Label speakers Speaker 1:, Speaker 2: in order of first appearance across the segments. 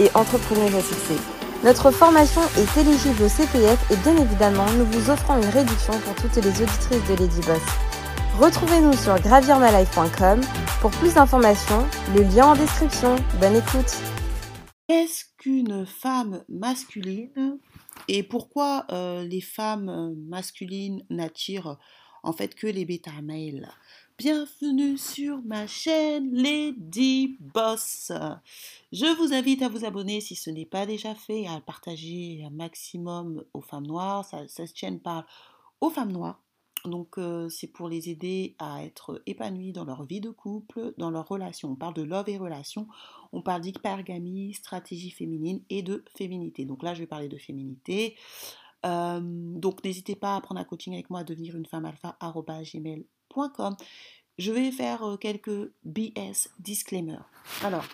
Speaker 1: et entrepreneuse à. Notre formation est éligible au CPF et bien évidemment, nous vous offrons une réduction pour toutes les auditrices de Lady Boss. Retrouvez-nous sur gravirmalife.com pour plus d'informations, le lien en description. Bonne écoute.
Speaker 2: Qu'est-ce qu'une femme masculine et pourquoi euh, les femmes masculines n'attirent en fait que les bêta males Bienvenue sur ma chaîne Lady Boss. Je vous invite à vous abonner si ce n'est pas déjà fait, à partager un maximum aux femmes noires. Cette chaîne parle aux femmes noires. Donc euh, c'est pour les aider à être épanouies dans leur vie de couple, dans leurs relations. On parle de love et relations, on parle d'hypergamie, stratégie féminine et de féminité. Donc là je vais parler de féminité. Euh, donc n'hésitez pas à prendre un coaching avec moi, à devenir une femme alpha je vais faire euh, quelques BS disclaimers. Alors,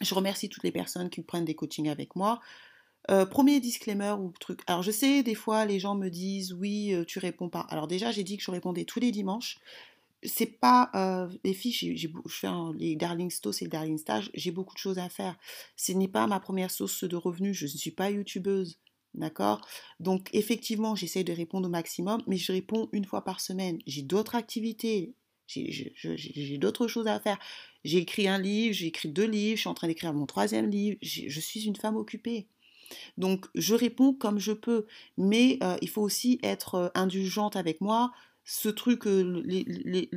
Speaker 2: je remercie toutes les personnes qui prennent des coachings avec moi. Euh, premier disclaimer ou truc. Alors je sais, des fois les gens me disent oui, euh, tu réponds pas. Alors déjà, j'ai dit que je répondais tous les dimanches. C'est pas les filles, je fais les Darling Stos et les Darling Stage, j'ai beaucoup de choses à faire. Ce n'est pas ma première source de revenus, je ne suis pas youtubeuse. D'accord? Donc, effectivement, j'essaie de répondre au maximum, mais je réponds une fois par semaine. J'ai d'autres activités, j'ai d'autres choses à faire. J'ai écrit un livre, j'ai écrit deux livres, je suis en train d'écrire mon troisième livre. Je suis une femme occupée. Donc, je réponds comme je peux, mais euh, il faut aussi être euh, indulgente avec moi. Ce truc, euh, les,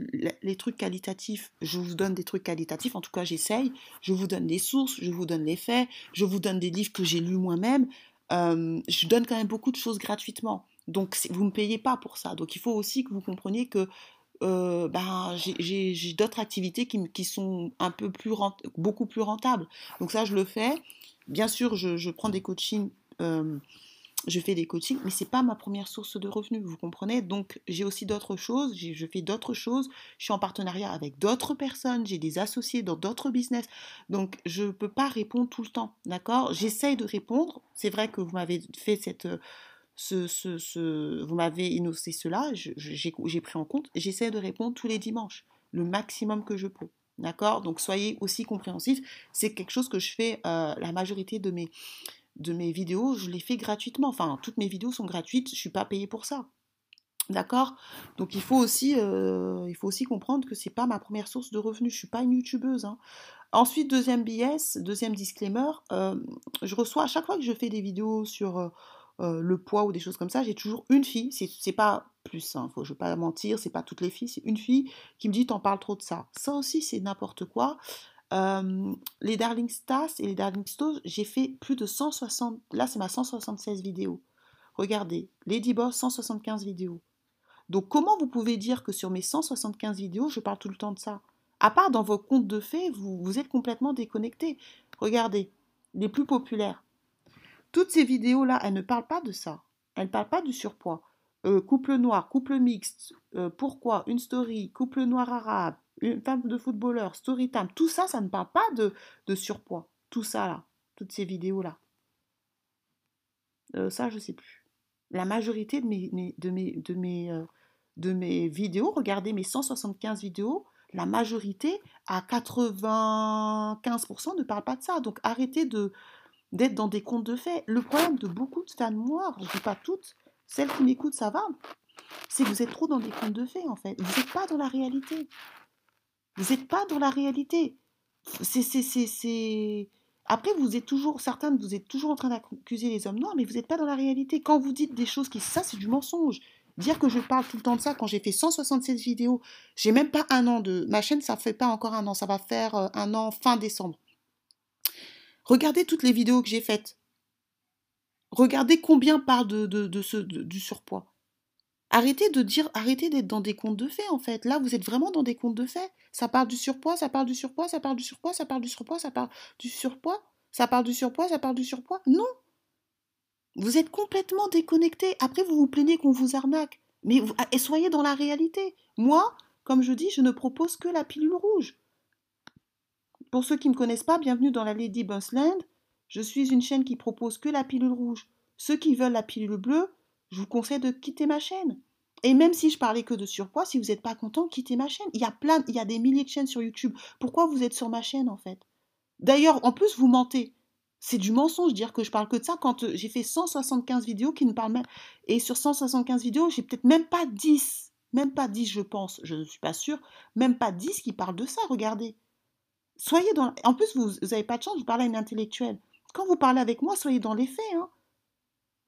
Speaker 2: les, trucs qualitatifs, je vous donne des trucs qualitatifs, en tout cas j'essaye, je vous donne les sources, je vous donne les faits, je vous donne des livres que j'ai lus moi-même, je donne quand même beaucoup de choses gratuitement. Donc vous ne me payez pas pour ça. Donc il faut aussi que vous compreniez que ben, j'ai d'autres activités qui, sont un peu plus beaucoup plus rentables. Donc ça, je le fais. Bien sûr, je, je prends des coachings, je fais des coachings, mais c'est pas ma première source de revenus, vous comprenez? Donc j'ai aussi d'autres choses, je fais d'autres choses, je suis en partenariat avec d'autres personnes, j'ai des associés dans d'autres business, donc je peux pas répondre tout le temps, d'accord? J'essaye de répondre. C'est vrai que vous m'avez fait cette ce, ce, vous m'avez énoncé cela, j'ai pris en compte, j'essaie de répondre tous les dimanches, le maximum que je peux. D'accord? Donc soyez aussi compréhensifs. C'est quelque chose que je fais, euh, la majorité de mes, de mes vidéos, je les fais gratuitement. Enfin, toutes mes vidéos sont gratuites, je ne suis pas payée pour ça. D'accord? Donc il faut, aussi, euh, il faut aussi comprendre que ce n'est pas ma première source de revenus. Je ne suis pas une youtubeuse. Hein. Ensuite, deuxième BS, deuxième disclaimer, euh, je reçois à chaque fois que je fais des vidéos sur euh, le poids ou des choses comme ça, j'ai toujours une fille, c'est pas plus, hein, faut, je ne vais pas mentir, c'est pas toutes les filles, c'est une fille qui me dit t'en parles trop de ça. Ça aussi, c'est n'importe quoi. Les Darling Stars et les Darling Stars, j'ai fait plus de 160, là c'est ma 176 vidéos. Regardez, Lady Boss, 175 vidéos. Donc comment vous pouvez dire que sur mes 175 vidéos, je parle tout le temps de ça? À part dans vos comptes de faits, vous, vous êtes complètement déconnecté. Regardez, les plus populaires, toutes ces vidéos-là, elles ne parlent pas de ça. Elles ne parlent pas du surpoids. Euh, couple noir, couple mixte, euh, pourquoi, une story, couple noir arabe, une femme de footballeur, story time, tout ça, ça ne parle pas de, surpoids. Tout ça là, toutes ces vidéos-là. Euh, ça, je sais plus. La majorité de mes, de mes, de mes, de mes vidéos, regardez mes 175 vidéos, la majorité, à 95%, ne parle pas de ça. Donc arrêtez de, d'être dans des contes de faits. Le problème de beaucoup de femmes noires, je ne dis pas toutes, celles qui m'écoutent, ça va, c'est que vous êtes trop dans des contes de faits, en fait. Vous n'êtes pas dans la réalité. Vous n'êtes pas dans la réalité. C'est, Après, vous êtes toujours, certains, vous êtes toujours en train d'accuser les hommes noirs, mais vous n'êtes pas dans la réalité. Quand vous dites des choses qui, ça, c'est du mensonge. Dire que je parle tout le temps de ça quand j'ai fait 167 vidéos, j'ai même pas un an de. Ma chaîne, ça fait pas encore un an, ça va faire euh, un an fin décembre. Regardez toutes les vidéos que j'ai faites. Regardez combien parlent de, de, ce, du surpoids. Arrêtez de dire, arrêtez d'être dans des contes de faits en fait. Là, vous êtes vraiment dans des contes de faits. Ça parle du surpoids, ça parle du surpoids, ça parle du surpoids, ça parle du surpoids, ça parle du surpoids. Ça parle du surpoids, ça parle du surpoids Non. Vous êtes complètement déconnecté. Après, vous vous plaignez qu'on vous arnaque. Mais et soyez dans la réalité. Moi, comme je dis, je ne propose que la pilule rouge. Pour ceux qui ne me connaissent pas, bienvenue dans la Lady Land. Je suis une chaîne qui propose que la pilule rouge. Ceux qui veulent la pilule bleue, je vous conseille de quitter ma chaîne. Et même si je parlais que de surpoids, si vous n'êtes pas content, quittez ma chaîne. Il y a plein, il y a des milliers de chaînes sur YouTube. Pourquoi vous êtes sur ma chaîne en fait? D'ailleurs, en plus, vous mentez. C'est du mensonge dire que je parle que de ça quand euh, j'ai fait 175 vidéos qui ne parlent même. Et sur 175 vidéos, j'ai peut-être même pas 10. Même pas 10, je pense. Je ne suis pas sûre. Même pas 10 qui parlent de ça, regardez. Soyez dans. En plus, vous n'avez pas de chance, vous parlez à une intellectuelle. Quand vous parlez avec moi, soyez dans les faits. Hein.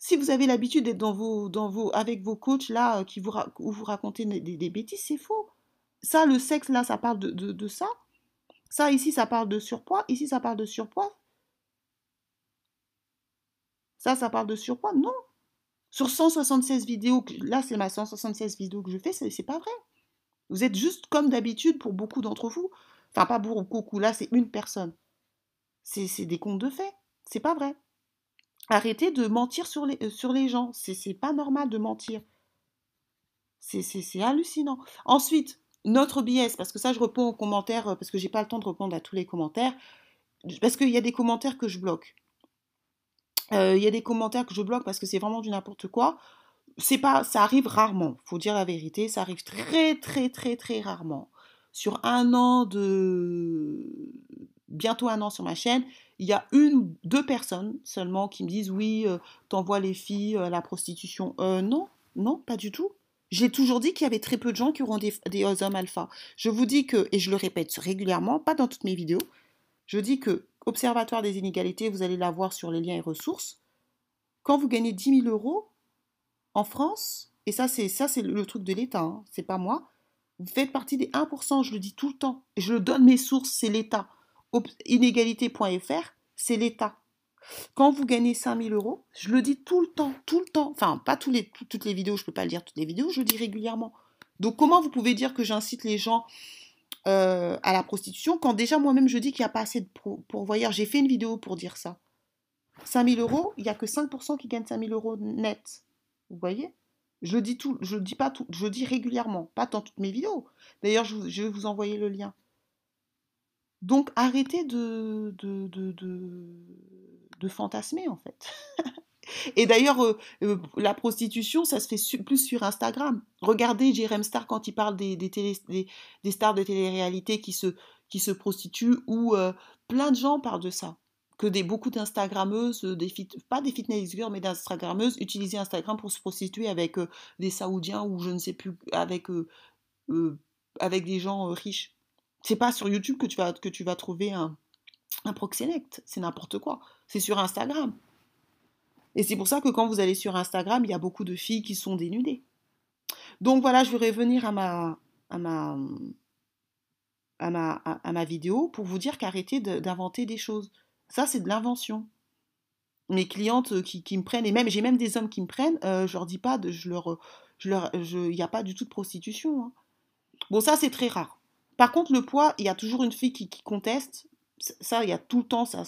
Speaker 2: Si vous avez l'habitude d'être dans vos, dans avec vos coachs là, euh, qui vous, où vous racontez des, bêtises, c'est faux. Ça, le sexe là, ça parle de, de ça. Ça, ici, ça parle de surpoids. Ici, ça parle de surpoids. Ça, ça parle de surpoids Non. Sur 176 vidéos, là, c'est ma 176 vidéos que je fais, c'est pas vrai. Vous êtes juste comme d'habitude pour beaucoup d'entre vous. Enfin, pas pour beaucoup, là, c'est une personne. C'est des contes de fait. C'est pas vrai. Arrêtez de mentir sur les, euh, sur les gens. C'est pas normal de mentir. C'est hallucinant. Ensuite, notre biais, parce que ça, je réponds aux commentaires, euh, parce que j'ai pas le temps de répondre à tous les commentaires, parce qu'il y a des commentaires que je bloque. Euh, il y a des commentaires que je bloque parce que c'est vraiment du n'importe quoi. C'est pas, ça arrive rarement. Faut dire la vérité, ça arrive très très très très rarement. Sur un an de, bientôt un an sur ma chaîne, il y a une ou deux personnes seulement qui me disent oui, euh, t'envoies les filles à la prostitution. non, non, pas du tout. J'ai toujours dit qu'il y avait très peu de gens qui auront des, hommes alpha. Je vous dis que, et je le répète régulièrement, pas dans toutes mes vidéos, je dis que Observatoire des inégalités, vous allez la voir sur les liens et ressources. Quand vous gagnez 10 000 euros en France, et ça c'est ça c'est le truc de l'État, hein, c'est pas moi, vous faites partie des 1%, je le dis tout le temps, je le donne mes sources, c'est l'État. Inégalité.fr, c'est l'État. Quand vous gagnez 5000 euros, je le dis tout le temps, tout le temps, enfin pas tous les, toutes les vidéos, je ne peux pas le dire toutes les vidéos, je le dis régulièrement. Donc comment vous pouvez dire que j'incite les gens euh, à la prostitution quand déjà moi-même je dis qu'il n'y a pas assez de pourvoyeurs? J'ai fait une vidéo pour dire ça. 5000 euros, il n'y a que 5% qui gagnent 5000 euros net. Vous voyez? Je le dis tout, je dis pas tout, je dis régulièrement, pas dans toutes mes vidéos. D'ailleurs, je vais vous envoyer le lien. Donc arrêtez de, de, de, fantasmer en fait. Et d'ailleurs, euh, euh, la prostitution, ça se fait plus sur Instagram. Regardez Jérém Star quand il parle des, des, stars de télé-réalité qui se, qui se prostituent, ou euh, plein de gens parlent de ça. Que des, beaucoup d'Instagrammeuses, pas des fitness girls, mais d'Instagrammeuses, utilisaient Instagram pour se prostituer avec des Saoudiens ou je ne sais plus, avec, avec des gens riches. C'est pas sur YouTube que tu vas, que tu vas trouver un, un proxénète, c'est n'importe quoi. C'est sur Instagram. Et c'est pour ça que quand vous allez sur Instagram, il y a beaucoup de filles qui sont dénudées. Donc voilà, je vais revenir à ma, à ma, à ma, à, ma vidéo pour vous dire qu'arrêtez d'inventer des choses. Ça, c'est de l'invention. Mes clientes qui, qui, me prennent, et même j'ai même des hommes qui me prennent, euh, je leur dis pas, de, je leur, je leur, il n'y a pas du tout de prostitution. Hein. Bon, ça c'est très rare. Par contre, le poids, il y a toujours une fille qui, conteste. Ça, il y a tout le temps, ça,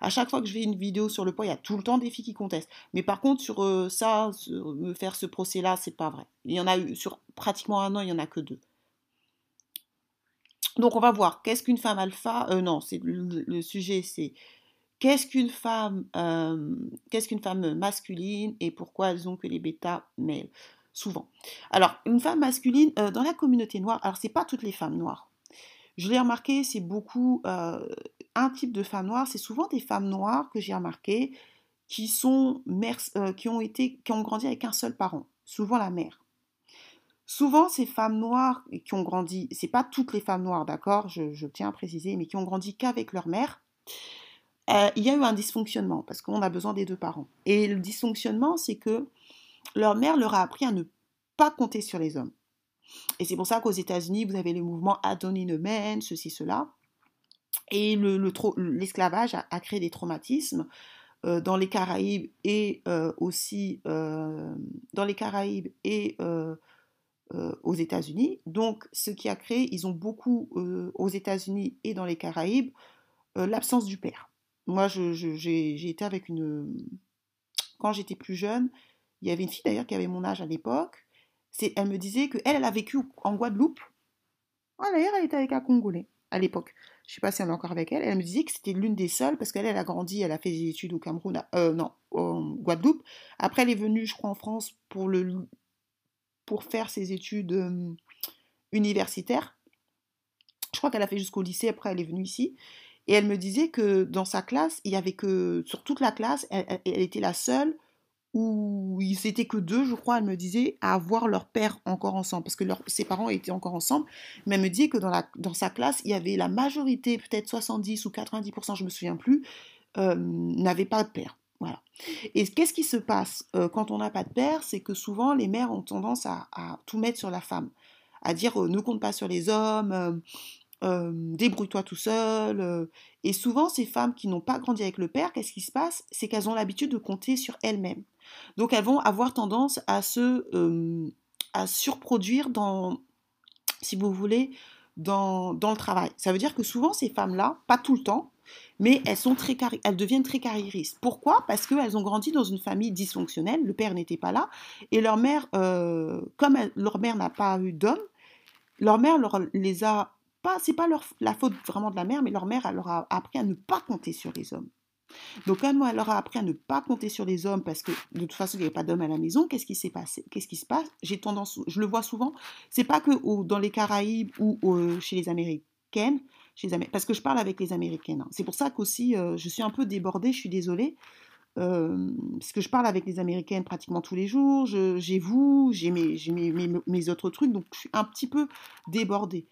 Speaker 2: À chaque fois que je fais une vidéo sur le poids, il y a tout le temps des filles qui contestent. Mais par contre, sur euh, ça, me faire ce procès-là, c'est pas vrai. Il y en a eu, sur pratiquement un an, il y en a que deux. Donc, on va voir. Qu'est-ce qu'une femme alpha euh, Non, c'est le, sujet, c'est qu'est-ce qu'une femme, euh, qu'est-ce qu'une femme masculine et pourquoi elles ont que les bêta mâles souvent. Alors, une femme masculine euh, dans la communauté noire, alors c'est pas toutes les femmes noires. Je l'ai remarqué, c'est beaucoup euh, un type de femme noire, c'est souvent des femmes noires que j'ai remarqué qui sont mères, euh, qui ont été, qui ont grandi avec un seul parent, souvent la mère. Souvent, ces femmes noires qui ont grandi, c'est pas toutes les femmes noires, d'accord, je, tiens à préciser, mais qui ont grandi qu'avec leur mère, il y a eu un dysfonctionnement parce qu'on a besoin des deux parents. Et le dysfonctionnement, c'est que leur mère leur a appris à ne pas compter sur les hommes. Et c'est pour ça qu'aux États-Unis, vous avez le mouvement Adonine Men, ceci, cela. Et l'esclavage le, a, créé des traumatismes euh, dans les Caraïbes et euh, aussi euh, dans les Caraïbes et aux États-Unis. Donc, ce qui a créé, ils ont beaucoup aux États-Unis et dans les Caraïbes l'absence du père. moi, j'ai été avec une. Quand j'étais plus jeune, il y avait une fille d'ailleurs qui avait mon âge à l'époque. Elle me disait qu'elle, elle a vécu en Guadeloupe. Ah, d'ailleurs, elle était avec un Congolais à l'époque. Je ne sais pas si elle est encore avec elle. Elle me disait que c'était l'une des seules parce qu'elle, elle a grandi, elle a fait des études au Cameroun, euh, non, en Guadeloupe. Après, elle est venue, je crois, en France pour, le, pour faire ses études euh, universitaires. Je crois qu'elle a fait jusqu'au lycée, après elle est venue ici. Et elle me disait que dans sa classe, il y avait que, sur toute la classe, elle, était la seule où ils n'étaient que deux, je crois, elle me disait, à avoir leur père encore ensemble, parce que ses parents étaient encore ensemble. Mais elle me dit que dans, la, dans sa classe, il y avait la majorité, peut-être 70 ou 90%, je me souviens plus, euh, n'avaient pas de père. Voilà. Et qu'est-ce qui se passe euh, quand on n'a pas de père C'est que souvent, les mères ont tendance à, tout mettre sur la femme, à dire euh, ne compte pas sur les hommes, débrouille-toi tout seul. et souvent, ces femmes qui n'ont pas grandi avec le père, qu'est-ce qui se passe? C'est qu'elles ont l'habitude de compter sur elles-mêmes. Donc, elles vont avoir tendance à se à surproduire dans, si vous voulez, dans, dans, le travail. Ça veut dire que souvent, ces femmes-là, pas tout le temps, mais elles, sont très elles deviennent très carriéristes. Pourquoi? Parce qu'elles ont grandi dans une famille dysfonctionnelle, le père n'était pas là, et leur mère, comme leur mère n'a pas eu d'homme, leur mère leur, les a c'est pas leur, la faute vraiment de la mère, mais leur mère, elle leur a appris à ne pas compter sur les hommes. Donc, quand elle leur a appris à ne pas compter sur les hommes parce que de toute façon, il n'y avait pas d'hommes à la maison, qu'est-ce qui s'est passé? Qu'est-ce qui se passe? J'ai tendance, je le vois souvent, c'est pas que dans les Caraïbes ou chez les Américaines, chez les, parce que je parle avec les Américaines. Hein. C'est pour ça qu'aussi, euh, je suis un peu débordée, je suis désolée, parce que je parle avec les Américaines pratiquement tous les jours, j'ai vous, j'ai mes, mes, mes, autres trucs, donc je suis un petit peu débordée.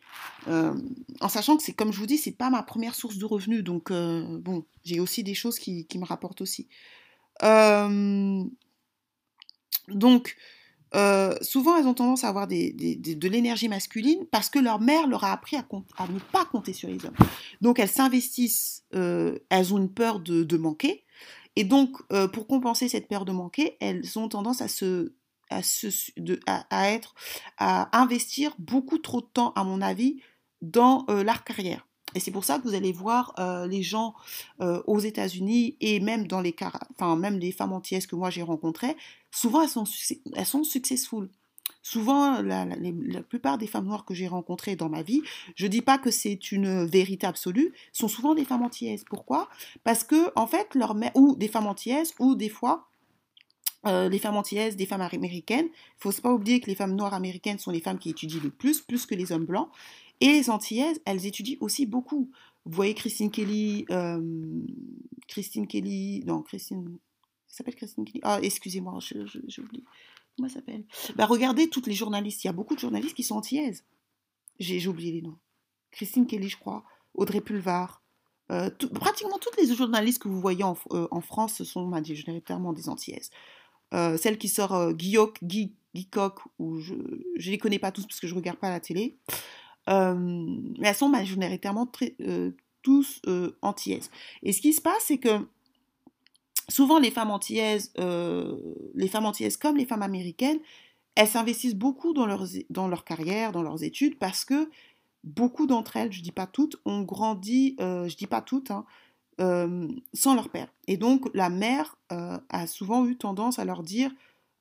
Speaker 2: En sachant que c'est, comme je vous dis, c'est pas ma première source de revenus, donc bon, j'ai aussi des choses qui, qui me rapportent aussi. donc, souvent, elles ont tendance à avoir de l'énergie masculine parce que leur mère leur a appris à, ne pas compter sur les hommes. Donc, elles s'investissent, elles ont une peur de manquer. Et donc, euh, pour compenser cette peur de manquer, elles ont tendance à se, à, se, à, être, à investir beaucoup trop de temps, à mon avis, dans euh, leur carrière. Et c'est pour ça que vous allez voir euh, les gens aux États-Unis et même dans les enfin même les femmes antillaises que moi j'ai rencontrées, souvent elles sont, elles sont successful. Souvent, la, plupart des femmes noires que j'ai rencontrées dans ma vie, je ne dis pas que c'est une vérité absolue, sont souvent des femmes antillaises. Pourquoi? Parce que, en fait, ou des femmes antillaises, ou des fois, euh, les femmes antillaises, des femmes américaines. Il ne faut pas oublier que les femmes noires américaines sont les femmes qui étudient le plus, plus que les hommes blancs. Et les antillaises, elles étudient aussi beaucoup. Vous voyez Christine Kelly, euh, Christine Kelly, non, Christine, s'appelle Christine Kelly? Ah, excusez-moi, j'ai oublié. Comment ça s'appelle? Bah, Regardez toutes les journalistes. Il y a beaucoup de journalistes qui sont antillaises. J'ai oublié les noms. Christine Kelly, je crois. Audrey Pulvar. Euh, pratiquement toutes les journalistes que vous voyez en, euh, en France ce sont majoritairement des antillaises. Euh, celle qui sort euh, Guilloc, Guy, ou je ne les connais pas tous parce que je ne regarde pas la télé. mais elles sont majoritairement très, tous antillaises. Et ce qui se passe, c'est que souvent les femmes antillaises, euh, les femmes antillaises comme les femmes américaines, elles s'investissent beaucoup dans leur, carrière, dans leurs études, parce que beaucoup d'entre elles, je ne dis pas toutes, ont grandi, euh, je dis pas toutes, hein, euh, sans leur père. Et donc la mère a souvent eu tendance à leur dire,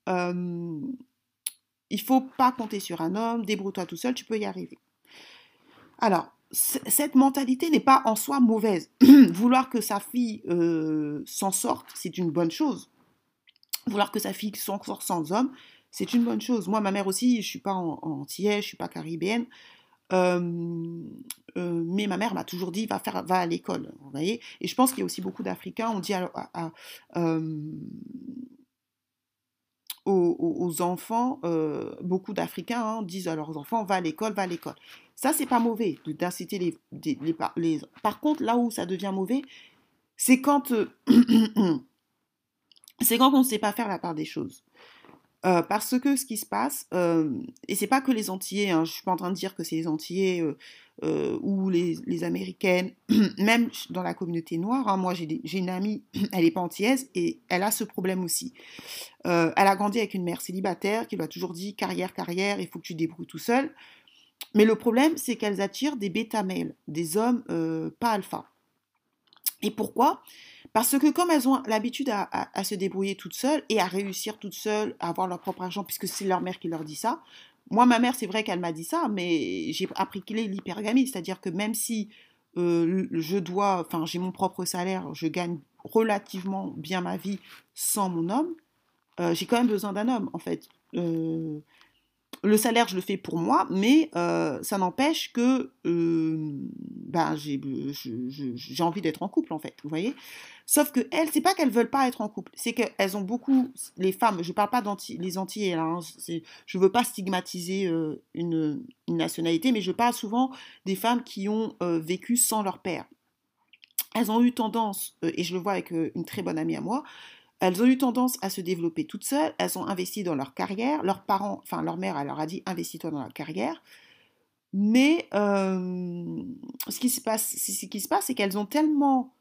Speaker 2: il faut pas compter sur un homme, débrouille-toi tout seul, tu peux y arriver. Alors, cette mentalité n'est pas en soi mauvaise. Vouloir que sa fille euh, s'en sorte, c'est une bonne chose. Vouloir que sa fille s'en sorte sans homme, c'est une bonne chose. Moi, ma mère aussi, je suis pas en, entière, je suis pas caribéenne. Euh, mais ma mère m'a toujours dit va faire va à l'école vous voyez et je pense qu'il y a aussi beaucoup d'Africains on dit à, aux, enfants, euh, beaucoup d'Africains hein, disent à leurs enfants va à l'école, va à l'école. Ça, c'est pas mauvais d'inciter les, les, Par contre, là où ça devient mauvais, c'est quand, euh, c'est quand on ne sait pas faire la part des choses. Euh, parce que ce qui se passe, et c'est pas que les Antillais, hein, je suis pas en train de dire que c'est les Antillais euh, ou les, Américaines, même dans la communauté noire, hein, moi j'ai une amie, elle est pas antillaise et elle a ce problème aussi. elle a grandi avec une mère célibataire qui lui a toujours dit carrière, carrière, il faut que tu débrouilles tout seul. Mais le problème, c'est qu'elles attirent des bêta mâles, des hommes pas alpha. Et pourquoi? Parce que comme elles ont l'habitude à, se débrouiller toutes seules et à réussir toutes seules, à avoir leur propre argent, puisque c'est leur mère qui leur dit ça. Moi, ma mère, c'est vrai qu'elle m'a dit ça, mais j'ai appris qu'il est l'hypergamie, c'est-à-dire que même si je dois, enfin, j'ai mon propre salaire, je gagne relativement bien ma vie sans mon homme, j'ai quand même besoin d'un homme, en fait. Le salaire, je le fais pour moi, mais euh, ça n'empêche que ben, j'ai envie d'être en couple, en fait, vous voyez? Sauf que elles, c'est pas qu'elles veulent pas être en couple, c'est qu'elles ont beaucoup, les femmes, je parle pas des les Antillais, là, hein, je veux pas stigmatiser une, nationalité, mais je parle souvent des femmes qui ont vécu sans leur père. Elles ont eu tendance, et je le vois avec une très bonne amie à moi, elles ont eu tendance à se développer toutes seules, elles ont investi dans leur carrière, leurs parents, enfin leur mère, leur a dit investis-toi dans la carrière. Mais euh, ce qui se passe, c'est qu'elles ont tellement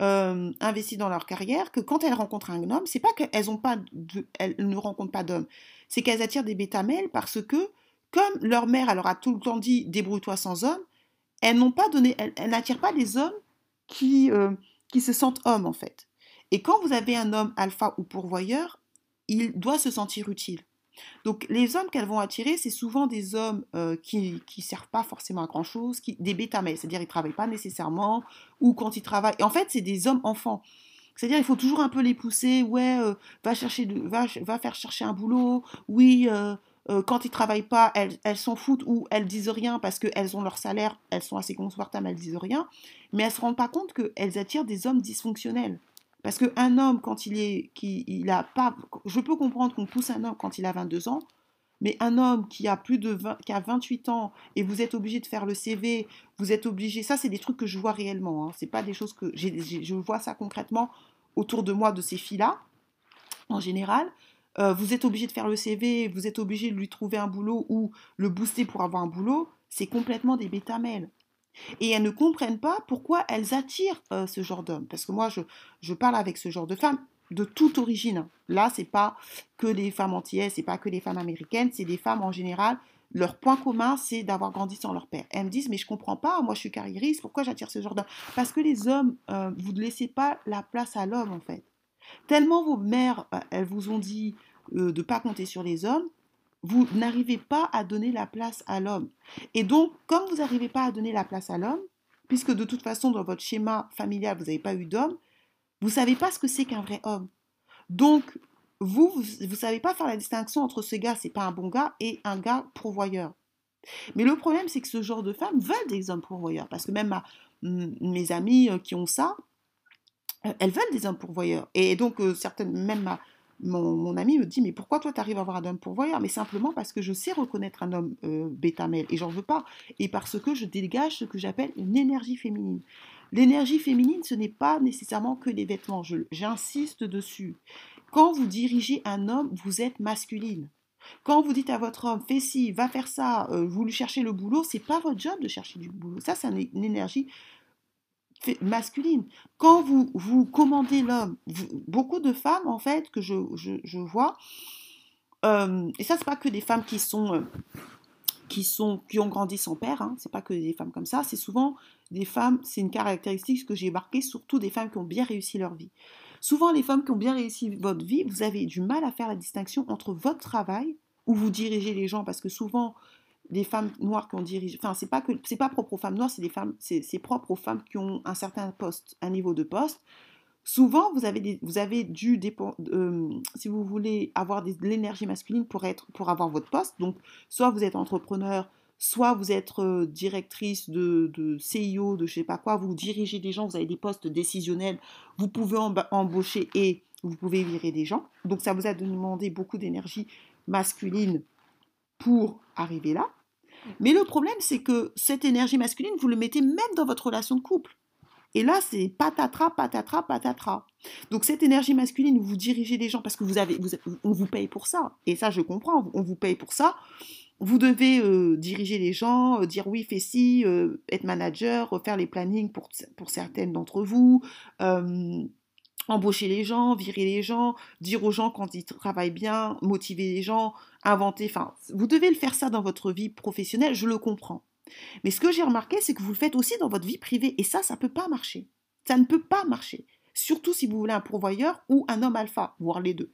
Speaker 2: euh, investi dans leur carrière que quand elles rencontrent un homme, c'est pas qu'elles ont pas, elles ne rencontrent pas d'homme, c'est qu'elles attirent des bêta-mâles parce que comme leur mère, leur a tout le temps dit débrouille-toi sans homme, elles n'ont pas n'attirent pas des hommes qui euh, qui se sentent hommes en fait. Et quand vous avez un homme alpha ou pourvoyeur, il doit se sentir utile. Donc les hommes qu'elles vont attirer, c'est souvent des hommes euh, qui ne servent pas forcément à grand-chose, des bêta c'est-à-dire ils ne travaillent pas nécessairement, ou quand ils travaillent... Et en fait, c'est des hommes enfants. C'est-à-dire il faut toujours un peu les pousser, ouais, euh, va, chercher va, faire chercher un boulot, oui, euh, quand ils travaillent pas, elles, elles s'en foutent ou elles disent rien parce qu'elles ont leur salaire, elles sont assez confortables, elles disent rien, mais elles ne se rendent pas compte qu'elles attirent des hommes dysfonctionnels. Parce qu'un homme, quand il est. Qui, il a pas, je peux comprendre qu'on pousse un homme quand il a 22 ans, mais un homme qui a plus de 20, qui a 28 ans et vous êtes obligé de faire le CV, vous êtes obligé. Ça, c'est des trucs que je vois réellement. Hein. C'est pas des choses que. je vois ça concrètement autour de moi, de ces filles-là, en général. Euh, vous êtes obligé de faire le CV, vous êtes obligé de lui trouver un boulot ou le booster pour avoir un boulot. C'est complètement des bêta-mails. Et elles ne comprennent pas pourquoi elles attirent euh, ce genre d'hommes. Parce que moi, je, parle avec ce genre de femmes de toute origine. Là, c'est pas que les femmes antillaises, c'est pas que les femmes américaines, c'est des femmes en général. Leur point commun, c'est d'avoir grandi sans leur père. Elles me disent, mais je comprends pas, moi je suis carriériste, pourquoi j'attire ce genre d'hommes? Parce que les hommes, euh, vous ne laissez pas la place à l'homme, en fait. Tellement vos mères, euh, elles vous ont dit de ne pas compter sur les hommes, vous n'arrivez pas à donner la place à l'homme. Et donc, comme vous n'arrivez pas à donner la place à l'homme, puisque de toute façon, dans votre schéma familial, vous n'avez pas eu d'homme, vous ne savez pas ce que c'est qu'un vrai homme. Donc, vous, vous ne savez pas faire la distinction entre ce gars, c'est pas un bon gars, et un gars pourvoyeur. Mais le problème, c'est que ce genre de femmes veulent des hommes pourvoyeurs. Parce que même mes amies euh, qui ont ça, euh, elles veulent des hommes pourvoyeurs. Et donc, euh, certaines, même ma, mon, ami me dit mais pourquoi toi tu arrives à avoir un homme pourvoyeur? Mais simplement parce que je sais reconnaître un homme euh, bêta mâle et j'en veux pas. Et parce que je dégage ce que j'appelle une énergie féminine. L'énergie féminine, ce n'est pas nécessairement que les vêtements. J'insiste dessus. Quand vous dirigez un homme, vous êtes masculine. Quand vous dites à votre homme, fais ci, va faire ça, euh, vous lui cherchez le boulot, c'est pas votre job de chercher du boulot. Ça, c'est une énergie masculine. Quand vous, vous commandez l'homme, beaucoup de femmes, en fait, que je, je, vois, euh, et ça, c'est pas que des femmes qui sont, euh, qui sont, qui ont grandi sans père, hein, c'est pas que des femmes comme ça, c'est souvent des femmes, c'est une caractéristique que j'ai marquée, surtout des femmes qui ont bien réussi leur vie. Souvent, les femmes qui ont bien réussi votre vie, vous avez du mal à faire la distinction entre votre travail, où vous dirigez les gens, parce que souvent, des femmes noires qui ont dirigé, enfin c'est pas que c'est pas propre aux femmes noires, c'est des femmes, c'est propre aux femmes qui ont un certain poste, un niveau de poste. Souvent, vous avez, des, vous avez dû, euh, si vous voulez avoir de l'énergie masculine pour, être, pour avoir votre poste, donc soit vous êtes entrepreneur, soit vous êtes euh, directrice de, de, CIO, de je sais pas quoi, vous dirigez des gens, vous avez des postes décisionnels, vous pouvez embaucher et vous pouvez virer des gens. Donc ça vous a demandé beaucoup d'énergie masculine pour arriver là. Mais le problème, c'est que cette énergie masculine, vous le mettez même dans votre relation de couple. Et là, c'est patatras, patatras, patatras. Donc cette énergie masculine, vous dirigez les gens parce que vous avez, on vous paye pour ça. Et ça, je comprends, on vous paye pour ça. Vous devez euh, diriger les gens, euh, dire oui, fais ci, euh, être manager, faire les plannings pour certaines d'entre vous, embaucher les gens, virer les gens, dire aux gens quand ils travaillent bien, motiver les gens, inventer. Enfin, vous devez le faire ça dans votre vie professionnelle, je le comprends. Mais ce que j'ai remarqué, c'est que vous le faites aussi dans votre vie privée. Et ça, ça ne peut pas marcher. Ça ne peut pas marcher. Surtout si vous voulez un pourvoyeur ou un homme alpha, voire les deux.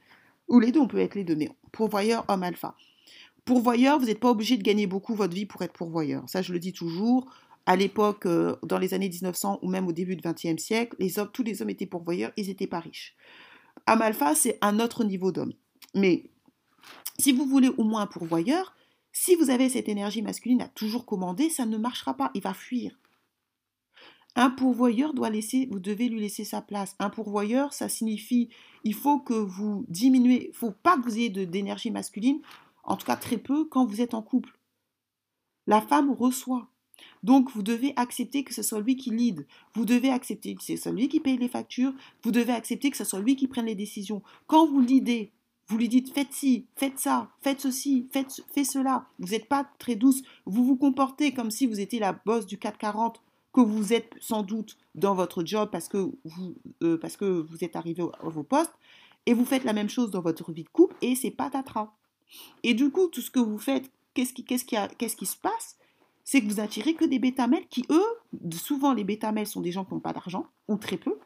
Speaker 2: Ou les deux, on peut être les deux, mais pourvoyeur, homme alpha. Pourvoyeur, vous n'êtes pas obligé de gagner beaucoup votre vie pour être pourvoyeur. Ça, je le dis toujours. À l'époque, euh, dans les années 1900 ou même au début du XXe siècle, tous les hommes étaient pourvoyeurs, ils n'étaient pas riches. Alpha, c'est un autre niveau d'homme. Mais si vous voulez au moins un pourvoyeur, si vous avez cette énergie masculine à toujours commander, ça ne marchera pas, il va fuir. Un pourvoyeur doit laisser, vous devez lui laisser sa place. Un pourvoyeur, ça signifie, il faut que vous diminuez, il ne faut pas que vous ayez d'énergie masculine, en tout cas très peu, quand vous êtes en couple. La femme reçoit. Donc, vous devez accepter que ce soit lui qui lead. Vous devez accepter que ce soit lui qui paye les factures. Vous devez accepter que ce soit lui qui prenne les décisions. Quand vous lidez, vous lui dites faites ci, faites ça, faites ceci, faites, faites cela. Vous n'êtes pas très douce. Vous vous comportez comme si vous étiez la boss du 440, que vous êtes sans doute dans votre job parce que vous, euh, êtes arrivé à vos postes. Et vous faites la même chose dans votre vie de couple et c'est patatras. Et du coup, tout ce que vous faites, qu'est-ce qu'est-ce qui se passe? C'est que vous attirez que des bétamels qui, eux, souvent les bétamels sont des gens qui n'ont pas d'argent, ou très peu,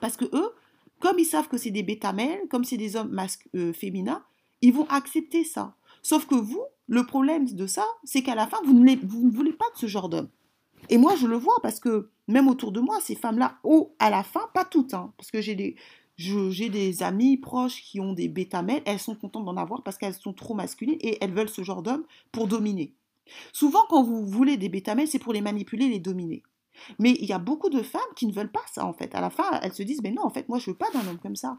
Speaker 2: parce que eux, comme ils savent que c'est des bétamels, comme c'est des hommes masques, euh, féminins, ils vont accepter ça. Sauf que vous, le problème de ça, c'est qu'à la fin, vous ne, voulez pas de ce genre d'homme. Et moi, je le vois parce que même autour de moi, ces femmes-là, au, à la fin, pas toutes, hein, parce que j'ai des, j'ai des amis proches qui ont des bétamels, elles sont contentes d'en avoir parce qu'elles sont trop masculines et elles veulent ce genre d'homme pour dominer. Souvent, quand vous voulez des bétamels, c'est pour les manipuler, les dominer. Mais il y a beaucoup de femmes qui ne veulent pas ça, en fait. À la fin, elles se disent, mais non, en fait, moi, je veux pas d'un homme comme ça.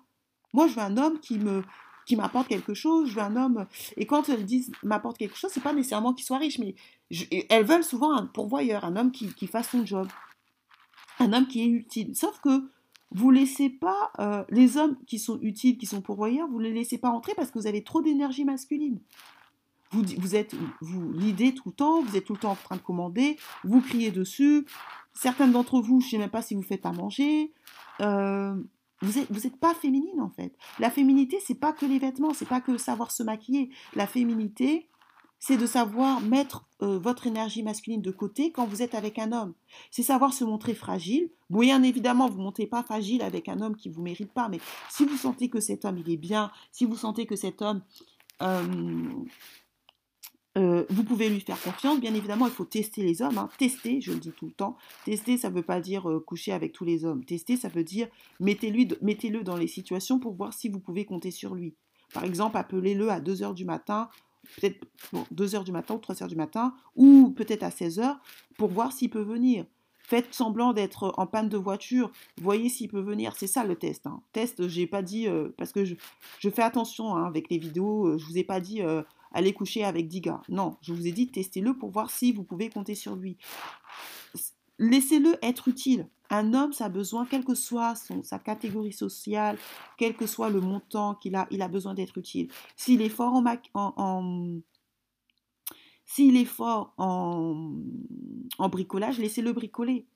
Speaker 2: Moi, je veux un homme qui me qui m'apporte quelque chose, je veux un homme... Et quand elles disent m'apporte quelque chose, c'est pas nécessairement qu'il soit riche, mais elles veulent souvent un pourvoyeur, un homme qui, qui fasse son job, un homme qui est utile. Sauf que vous laissez pas euh, les hommes qui sont utiles, qui sont pourvoyeurs, vous ne les laissez pas entrer parce que vous avez trop d'énergie masculine. Vous, vous êtes, vous l'idée tout le temps, vous êtes tout le temps en train de commander, vous criez dessus. Certaines d'entre vous, je ne sais même pas si vous faites à manger. Euh, vous n'êtes vous êtes pas féminine en fait. La féminité, c'est pas que les vêtements, c'est pas que savoir se maquiller. La féminité, c'est de savoir mettre euh, votre énergie masculine de côté quand vous êtes avec un homme. C'est savoir se montrer fragile. bien évidemment, vous ne montez pas fragile avec un homme qui ne vous mérite pas, mais si vous sentez que cet homme, il est bien, si vous sentez que cet homme, euh, euh, vous pouvez lui faire confiance. Bien évidemment, il faut tester les hommes. Hein. Tester, je le dis tout le temps. Tester, ça ne veut pas dire coucher avec tous les hommes. Tester, ça veut dire mettez-le mettez dans les situations pour voir si vous pouvez compter sur lui. Par exemple, appelez-le à 2 heures du matin peut-être 2 heures du matin ou 3 heures du matin, ou peut-être à 16 heures, pour voir s'il peut venir. Faites semblant d'être en panne de voiture, voyez s'il peut venir. C'est ça le test. Hein. Test, j'ai pas dit, euh, parce que je, fais attention hein, avec les vidéos, euh, je vous ai pas dit allez coucher avec 10 gars. Non, je vous ai dit testez-le pour voir si vous pouvez compter sur lui. Laissez-le être utile. Un homme, ça a besoin, quelle que soit son, sa catégorie sociale, quel que soit le montant qu'il a, il a besoin d'être utile. S'il est fort en, est fort en, en bricolage, laissez-le bricoler.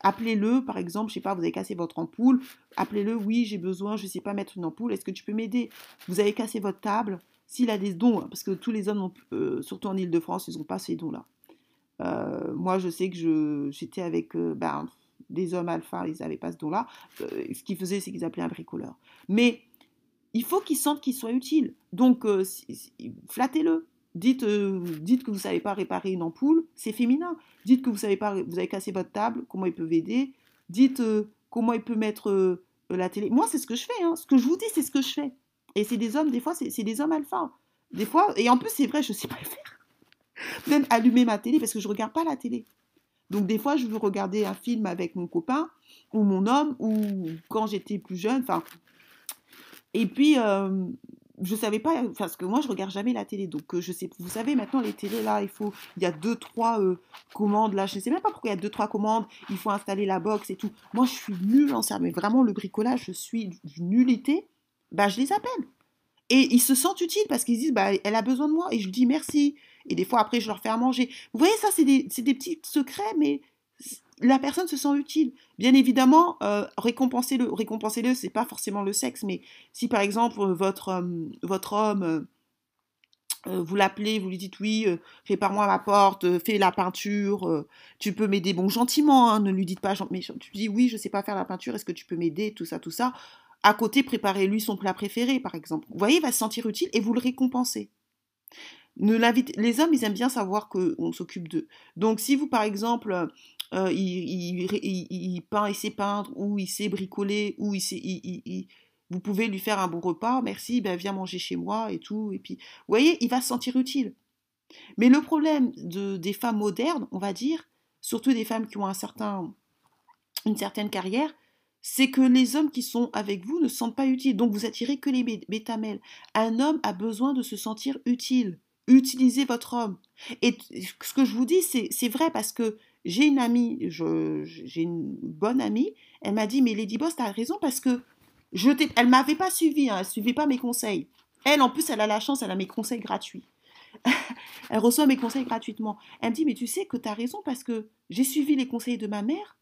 Speaker 2: Appelez-le, par exemple, je sais pas, vous avez cassé votre ampoule, appelez-le, oui, j'ai besoin, je ne sais pas mettre une ampoule, est-ce que tu peux m'aider? Vous avez cassé votre table, s'il a des dons, parce que tous les hommes, euh, surtout en Ile-de-France, ils n'ont pas ces dons-là. Euh, moi, je sais que j'étais avec euh, ben, des hommes alpha, ils n'avaient pas ce don-là. Ce qu'ils faisaient, c'est qu'ils appelaient un bricoleur. Mais il faut qu'ils sentent qu'il soit utile. Donc, flattez-le. Dites, dites que vous ne savez pas réparer une ampoule, c'est féminin. Dites que vous savez pas, vous avez cassé votre table, comment il peut aider. Dites comment il peut mettre la télé. Moi, c'est ce que je fais. Hein. Ce que je vous dis, c'est ce que je fais. Et c'est des hommes, des fois, c'est des hommes alpha. Des fois, et en plus, c'est vrai, je ne sais pas le faire même allumer ma télé parce que je ne regarde pas la télé. Donc des fois, je veux regarder un film avec mon copain ou mon homme ou quand j'étais plus jeune. Enfin, et puis euh, je savais pas parce que moi je regarde jamais la télé. Donc euh, je sais, vous savez maintenant les télés là, il faut, il y a deux trois euh, commandes là. Je ne sais même pas pourquoi il y a deux trois commandes. Il faut installer la box et tout. Moi je suis nulle en ça, mais vraiment le bricolage, je suis nullité. Bah je les appelle. Et ils se sentent utiles parce qu'ils disent, bah, elle a besoin de moi. Et je lui dis merci. Et des fois, après, je leur fais à manger. Vous voyez, ça, c'est des, petits secrets, mais la personne se sent utile. Bien évidemment, euh, récompensez-le. Récompensez-le, c'est pas forcément le sexe, mais si par exemple votre, votre homme euh, vous l'appelez, vous lui dites oui, euh, répare-moi ma porte, euh, fais la peinture, tu peux m'aider. Bon, gentiment, hein, ne lui dites pas, mais tu dis oui, je sais pas faire la peinture, est-ce que tu peux m'aider, tout ça, tout ça. À côté, préparez-lui son plat préféré, par exemple. Vous voyez, il va se sentir utile et vous le récompensez. Ne les hommes, ils aiment bien savoir qu'on s'occupe d'eux. Donc, si vous, par exemple, il, il, peint, il sait peindre, ou il sait bricoler, ou il sait, vous pouvez lui faire un bon repas, merci, ben viens manger chez moi et tout. Et puis, vous voyez, il va se sentir utile. Mais le problème de, des femmes modernes, on va dire, surtout des femmes qui ont un certain, une certaine carrière, c'est que les hommes qui sont avec vous ne se sentent pas utiles. Donc vous attirez que les bétamels. Un homme a besoin de se sentir utile. Utilisez votre homme. Et ce que je vous dis, c'est vrai parce que j'ai une amie, j'ai une bonne amie, elle m'a dit, mais Lady Boss, as raison parce que je elle m'avait pas suivi, hein, elle suivait pas mes conseils. Elle, en plus, elle a la chance, elle a mes conseils gratuits. elle reçoit mes conseils gratuitement. Elle me dit, mais tu sais que tu as raison parce que j'ai suivi les conseils de ma mère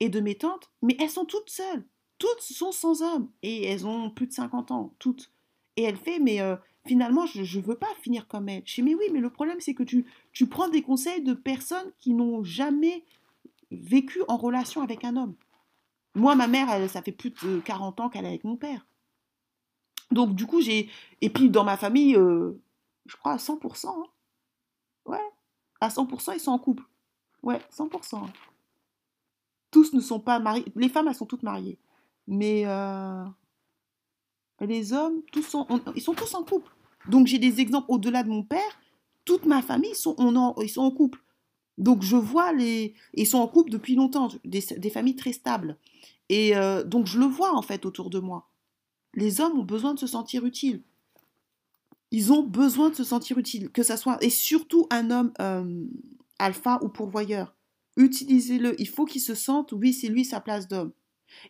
Speaker 2: et de mes tantes, mais elles sont toutes seules. Toutes sont sans homme et elles ont plus de 50 ans, toutes. Et elle fait, mais euh, finalement, je ne veux pas finir comme elle. Je dis, mais oui, mais le problème, c'est que tu, tu prends des conseils de personnes qui n'ont jamais vécu en relation avec un homme. Moi, ma mère, elle, ça fait plus de 40 ans qu'elle est avec mon père. Donc, du coup, j'ai. Et puis, dans ma famille, euh, je crois à 100%. Hein. Ouais. À 100%, ils sont en couple. Ouais, 100%. Tous ne sont pas mariés. Les femmes, elles sont toutes mariées. Mais euh, les hommes, tous ils sont tous en couple. Donc, j'ai des exemples au-delà de mon père. Toute ma famille, sont, on ils sont en couple. Donc, je vois les. Ils sont en couple depuis longtemps, des, des familles très stables. Et euh, donc je le vois en fait autour de moi. Les hommes ont besoin de se sentir utiles. Ils ont besoin de se sentir utiles, que ça soit et surtout un homme euh, alpha ou pourvoyeur. Utilisez-le. Il faut qu'il se sente, oui, c'est lui sa place d'homme.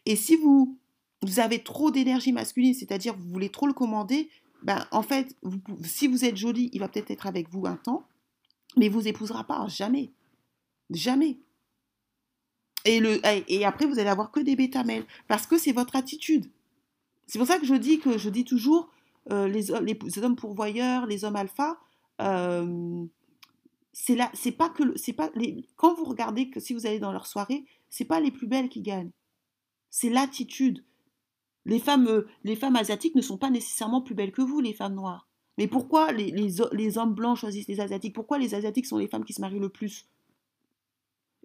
Speaker 2: Et si vous vous avez trop d'énergie masculine, c'est-à-dire vous voulez trop le commander, ben en fait, si vous êtes jolie, il va peut-être être avec vous un temps, mais il vous épousera pas jamais, jamais. Et, le, et après, vous allez avoir que des bêta-mails. Parce que c'est votre attitude. C'est pour ça que je dis que je dis toujours euh, les, les, hommes pourvoyeurs, les hommes alpha, euh, c'est là, c'est pas que c'est pas les, quand vous regardez que si vous allez dans leur soirée, c'est pas les plus belles qui gagnent. C'est l'attitude. Les femmes, euh, les femmes asiatiques ne sont pas nécessairement plus belles que vous, les femmes noires. Mais pourquoi les, les, hommes blancs choisissent les asiatiques? Pourquoi les asiatiques sont les femmes qui se marient le plus?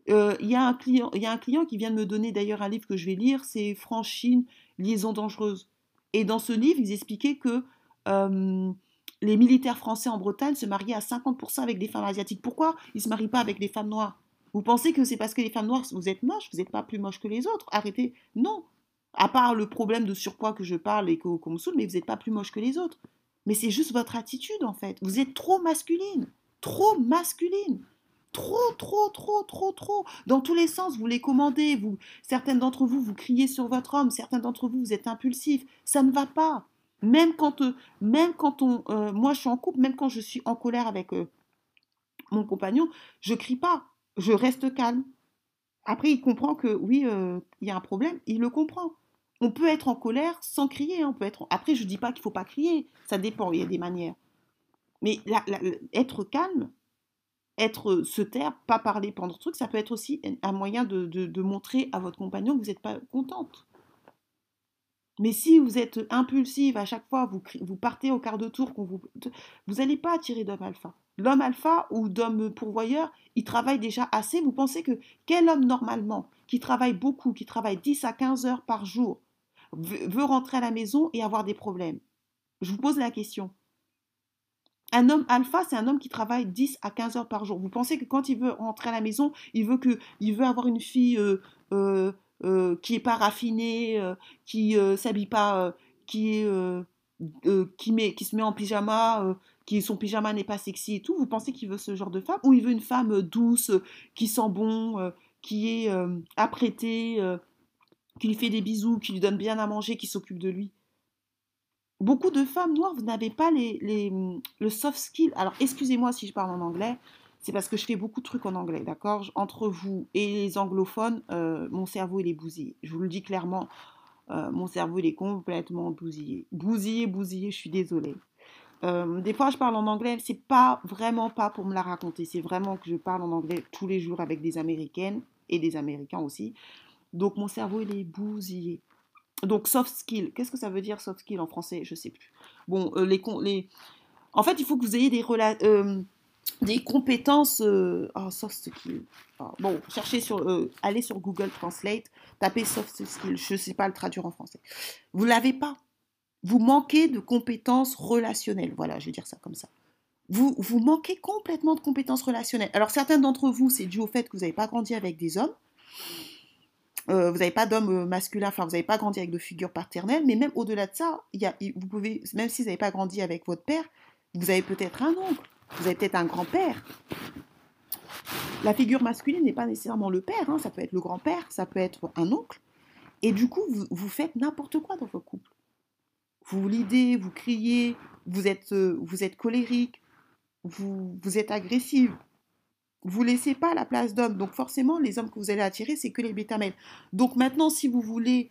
Speaker 2: Euh, il y, a un client, y a un client qui vient de me donner d'ailleurs un livre que je vais lire, c'est Franchine, liaison dangereuse. Et dans ce livre, ils expliquaient que euh, les militaires français en Bretagne se mariaient à 50% avec des femmes asiatiques. Pourquoi? Ils ne se marient pas avec des femmes noires Vous pensez que c'est parce que les femmes noires, vous êtes moches, vous n'êtes pas plus moches que les autres Arrêtez. Non. À part le problème de surpoids que je parle et qu'on me saoule, mais vous n'êtes pas plus moche que les autres. Mais c'est juste votre attitude en fait. Vous êtes trop masculine. Trop masculine. Trop, trop, trop, trop, trop. Dans tous les sens, vous les commandez. Vous, certaines d'entre vous, vous criez sur votre homme. Certains d'entre vous, vous êtes impulsifs. Ça ne va pas. Même quand, euh, même quand on, euh, moi, je suis en couple, même quand je suis en colère avec euh, mon compagnon, je crie pas. Je reste calme. Après, il comprend que oui, il y a un problème. Il le comprend. On peut être en colère sans crier. On peut être. Après, je dis pas qu'il faut pas crier. Ça dépend. Il y a des manières. Mais être calme, être se taire, pas parler pendant le truc, ça peut être aussi un moyen de, montrer à votre compagnon que vous n'êtes pas contente. Mais si vous êtes impulsive à chaque fois, vous, partez au quart de tour, vous n'allez pas attirer d'homme alpha. L'homme alpha ou d'homme pourvoyeur, il travaille déjà assez. Vous pensez que quel homme normalement, qui travaille beaucoup, qui travaille 10 à 15 heures par jour, veut rentrer à la maison et avoir des problèmes? Je vous pose la question. Un homme alpha, c'est un homme qui travaille 10 à 15 heures par jour. Vous pensez que quand il veut rentrer à la maison, il veut, que, il veut avoir une fille euh, euh, euh, qui n'est pas raffinée, qui ne s'habille pas, qui, qui, se met en pyjama, qui son pyjama n'est pas sexy et tout. Vous pensez qu'il veut ce genre de femme Ou il veut une femme douce, qui sent bon, qui est apprêtée, qui lui fait des bisous, qui lui donne bien à manger, qui s'occupe de lui? Beaucoup de femmes noires, vous n'avez pas les, le soft skill. Alors, excusez-moi si je parle en anglais, c'est parce que je fais beaucoup de trucs en anglais, d'accord? Entre vous et les anglophones, euh, mon cerveau, il est bousillé. Je vous le dis clairement, euh, mon cerveau, il est complètement bousillé. Bousillé, bousillé, je suis désolée. Euh, des fois, je parle en anglais, c'est pas vraiment pas pour me la raconter, c'est vraiment que je parle en anglais tous les jours avec des Américaines et des Américains aussi. Donc mon cerveau il est bousillé. Donc soft skill, qu'est-ce que ça veut dire soft skill en français? Je sais plus. Bon, les, les, en fait, il faut que vous ayez des euh, des compétences oh, soft skills. Ah, bon, cherchez sur, allez sur Google Translate, tapez soft skill. Je sais pas le traduire en français. Vous l'avez pas. Vous manquez de compétences relationnelles. Voilà, je vais dire ça comme ça. Vous, vous manquez complètement de compétences relationnelles. Alors, certains d'entre vous, c'est dû au fait que vous n'avez pas grandi avec des hommes. Euh, vous n'avez pas d'homme euh, masculin, enfin, vous n'avez pas grandi avec de figures paternelles, mais même au-delà de ça, y a, vous pouvez, même si vous n'avez pas grandi avec votre père, vous avez peut-être un oncle, vous avez peut-être un grand-père. La figure masculine n'est pas nécessairement le père, hein, ça peut être le grand-père, ça peut être un oncle. Et du coup, vous, faites n'importe quoi dans votre couple vous lidez, vous criez, vous êtes, euh, vous êtes colérique, vous, vous êtes agressive. Vous laissez pas la place d'hommes. Donc forcément, les hommes que vous allez attirer, c'est que les bêta-mâles. Donc maintenant, si vous voulez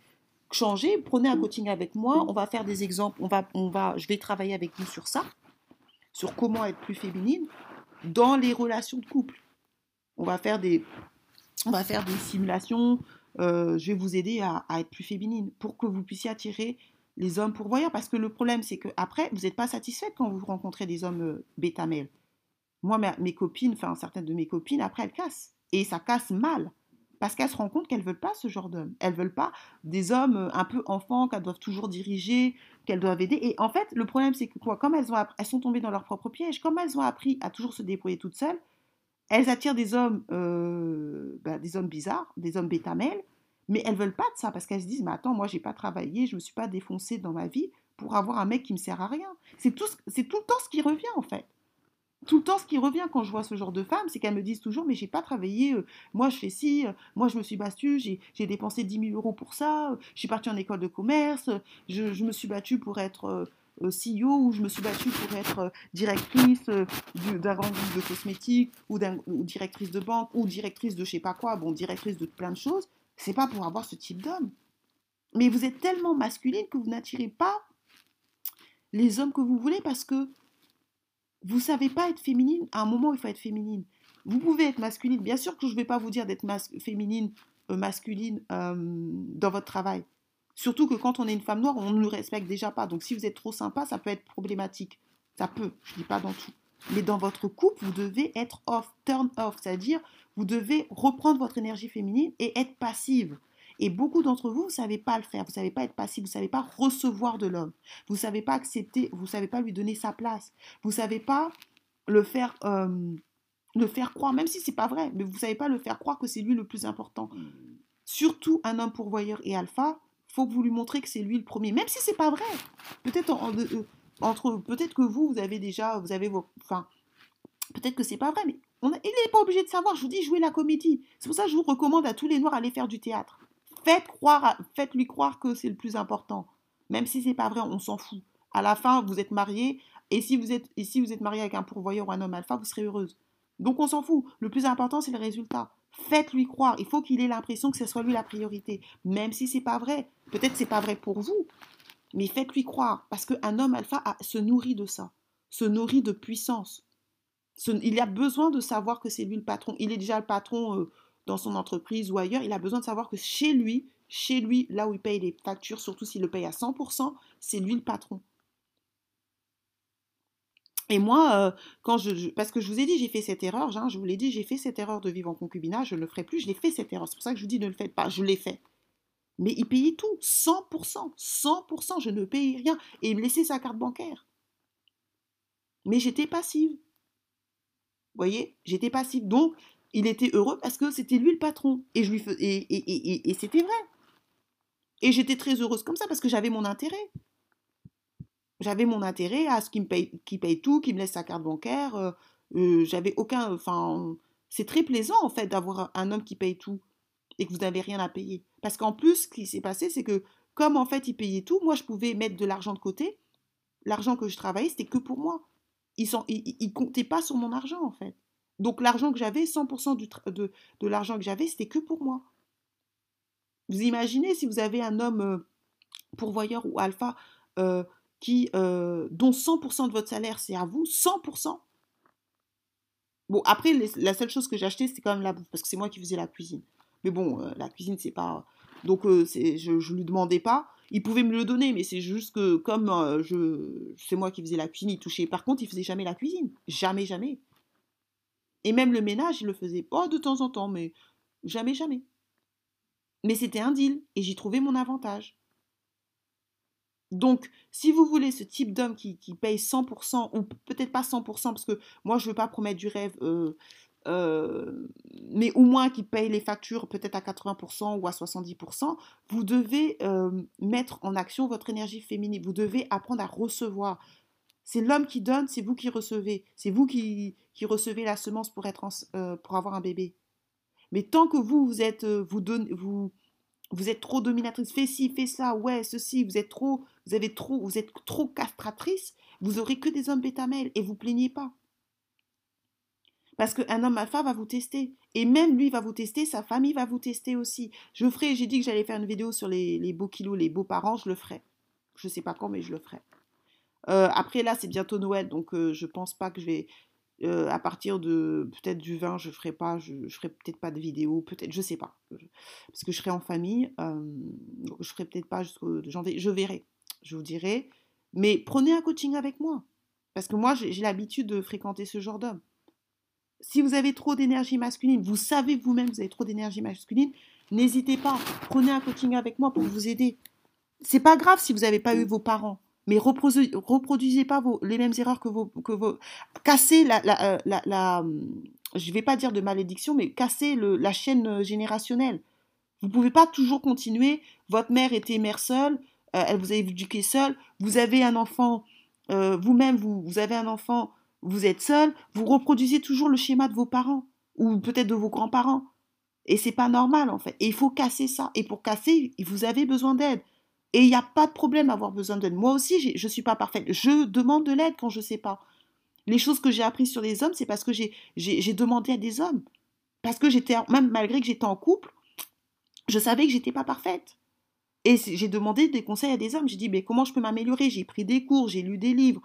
Speaker 2: changer, prenez un coaching avec moi. On va faire des exemples. On va, on va, je vais travailler avec vous sur ça, sur comment être plus féminine dans les relations de couple. On va faire des, simulations. Euh, je vais vous aider à, être plus féminine pour que vous puissiez attirer les hommes pourvoyeurs. Parce que le problème, c'est que après, vous n'êtes pas satisfaite quand vous rencontrez des hommes euh, bêta-mâles. Moi, mes, copines, enfin certaines de mes copines, après, elles cassent. Et ça casse mal. Parce qu'elles se rendent compte qu'elles ne veulent pas ce genre d'hommes. Elles ne veulent pas des hommes euh, un peu enfants qu'elles doivent toujours diriger, qu'elles doivent aider. Et en fait, le problème, c'est que quoi Comme elles, ont, elles sont tombées dans leur propre piège, comme elles ont appris à toujours se débrouiller toutes seules, elles attirent des hommes, euh, bah, des hommes bizarres, des hommes bêta-mâles, mais elles veulent pas de ça parce qu'elles se disent mais attends moi j'ai pas travaillé, je me suis pas défoncée dans ma vie pour avoir un mec qui me sert à rien. C'est tout c'est tout le temps ce qui revient en fait. Tout le temps ce qui revient quand je vois ce genre de femmes, c'est qu'elles me disent toujours mais j'ai pas travaillé, euh, moi je fais ci, euh, moi je me suis battue, j'ai dépensé 10 000 euros pour ça, euh, je suis partie en école de commerce, je, me suis battue pour être CEO ou je me suis battue pour être directrice d'un grand groupe de cosmétiques ou, ou, directrice de banque ou directrice de je sais pas quoi, bon directrice de plein de choses c'est pas pour avoir ce type d'homme. Mais vous êtes tellement masculine que vous n'attirez pas les hommes que vous voulez parce que vous savez pas être féminine. À un moment, il faut être féminine. Vous pouvez être masculine. Bien sûr que je ne vais pas vous dire d'être féminine, euh, masculine euh, dans votre travail. Surtout que quand on est une femme noire, on ne nous respecte déjà pas. Donc si vous êtes trop sympa, ça peut être problématique. Ça peut, je ne dis pas dans tout. Mais dans votre couple, vous devez être off, turn off, c'est-à-dire vous devez reprendre votre énergie féminine et être passive. Et beaucoup d'entre vous, vous ne savez pas le faire, vous ne savez pas être passive, vous ne savez pas recevoir de l'homme, vous ne savez pas accepter, vous ne savez pas lui donner sa place, vous ne savez pas le faire, euh, le faire croire, même si c'est pas vrai, mais vous ne savez pas le faire croire que c'est lui le plus important. Surtout un homme pourvoyeur et alpha, faut que vous lui montrez que c'est lui le premier, même si c'est pas vrai. Peut-être euh, entre, peut-être que vous, vous avez déjà, vous avez vos, enfin, peut-être que c'est pas vrai, mais il n'est pas obligé de savoir. Je vous dis, jouez la comédie. C'est pour ça que je vous recommande à tous les noirs d'aller faire du théâtre. Faites croire, faites-lui croire que c'est le plus important. Même si c'est pas vrai, on s'en fout. À la fin, vous êtes marié, et si vous êtes, si êtes marié avec un pourvoyeur ou un homme alpha, vous serez heureuse. Donc on s'en fout. Le plus important, c'est le résultat. Faites-lui croire. Il faut qu'il ait l'impression que ce soit lui la priorité, même si c'est pas vrai. Peut-être c'est pas vrai pour vous, mais faites-lui croire, parce qu'un homme alpha se nourrit de ça, se nourrit de puissance, il a besoin de savoir que c'est lui le patron. Il est déjà le patron euh, dans son entreprise ou ailleurs. Il a besoin de savoir que chez lui, chez lui, là où il paye les factures, surtout s'il le paye à 100%, c'est lui le patron. Et moi, euh, quand je, parce que je vous ai dit, j'ai fait cette erreur, hein, je vous l'ai dit, j'ai fait cette erreur de vivre en concubinage, je ne le ferai plus, je l'ai fait cette erreur. C'est pour ça que je vous dis, ne le faites pas, je l'ai fait. Mais il payait tout, 100%, 100%, je ne payais rien. Et il me laissait sa carte bancaire. Mais j'étais passive voyez, j'étais passive. Donc, il était heureux parce que c'était lui le patron. Et, je lui et, et, c'était vrai. Et j'étais très heureuse comme ça parce que j'avais mon intérêt. J'avais mon intérêt à ce qu'il me paye, tout, qu'il me laisse sa carte bancaire. Euh, euh, j'avais aucun. Enfin, c'est très plaisant en fait d'avoir un homme qui paye tout et que vous n'avez rien à payer. Parce qu'en plus, ce qui s'est passé, c'est que comme en fait il payait tout, moi je pouvais mettre de l'argent de côté. L'argent que je travaillais, c'était que pour moi ils ne comptaient pas sur mon argent, en fait. Donc l'argent que j'avais, 100% du de, l'argent que j'avais, c'était que pour moi. Vous imaginez si vous avez un homme euh, pourvoyeur ou alpha, euh, qui, euh, dont 100% de votre salaire, c'est à vous, 100%. Bon, après, la seule chose que j'ai acheté, c'était quand même la bouffe, parce que c'est moi qui faisais la cuisine. Mais bon, la cuisine, c'est pas... Donc, je ne lui demandais pas. Il pouvait me le donner, mais c'est juste que comme je, c'est moi qui faisais la cuisine, il touchait. Par contre, il faisait jamais la cuisine. Jamais, jamais. Et même le ménage, il le faisait pas de temps en temps, mais jamais, jamais. Mais c'était un deal, et j'y trouvais mon avantage. Donc, si vous voulez ce type d'homme qui, paye 100%, ou peut-être pas 100%, parce que moi, je ne veux pas promettre du rêve, euh, euh, mais au moins qui paye les factures peut-être à 80% ou à 70%, vous devez euh, mettre en action votre énergie féminine. Vous devez apprendre à recevoir. C'est l'homme qui donne, c'est vous qui recevez. C'est vous qui, recevez la semence pour, être pour avoir un bébé. Mais tant que vous, vous êtes, vous, êtes trop dominatrice, fais ci, fais ça, ouais, ceci, vous êtes trop, vous avez trop, vous êtes trop castratrice, vous aurez que des hommes bêta et vous plaignez pas. Parce qu'un homme alpha va vous tester. Et même lui va vous tester, sa famille va vous tester aussi. Je ferai, j'ai dit que j'allais faire une vidéo sur les, beaux kilos, les beaux parents, je le ferai. Je ne sais pas quand, mais je le ferai. Euh, après là, c'est bientôt Noël, donc euh, je pense pas que je vais. Euh, à partir de peut-être du 20, je ferai pas, je, ferai peut-être pas de vidéo, peut-être, je sais pas, parce que je serai en famille, euh, je ferai peut-être pas jusqu'au janvier, je verrai, je vous dirai. Mais prenez un coaching avec moi, parce que moi j'ai l'habitude de fréquenter ce genre d'homme. Si vous avez trop d'énergie masculine, vous savez vous-même que vous avez trop d'énergie masculine, n'hésitez pas, prenez un coaching avec moi pour vous aider. C'est pas grave si vous n'avez pas eu vos parents mais reproduisez, reproduisez pas les mêmes erreurs que vos, cassez la, la, euh, la je vais pas dire de malédiction, mais cassez la chaîne euh, générationnelle. Vous pouvez pas toujours continuer. Votre mère était mère seule, euh, elle vous a éduqué seule. Vous avez un enfant, vous-même, vous, vous avez un enfant, vous êtes seul. Vous reproduisez toujours le schéma de vos parents ou peut-être de vos grands-parents. Et c'est pas normal en fait. Et il faut casser ça. Et pour casser, vous avez besoin d'aide. Et il n'y a pas de problème à avoir besoin d'aide. Moi aussi, je ne suis pas parfaite. Je demande de l'aide quand je ne sais pas. Les choses que j'ai apprises sur les hommes, c'est parce que j'ai demandé à des hommes. Parce que j'étais, même malgré que j'étais en couple, je savais que j'étais pas parfaite. Et j'ai demandé des conseils à des hommes. J'ai dit, mais comment je peux m'améliorer? J'ai pris des cours, j'ai lu des livres.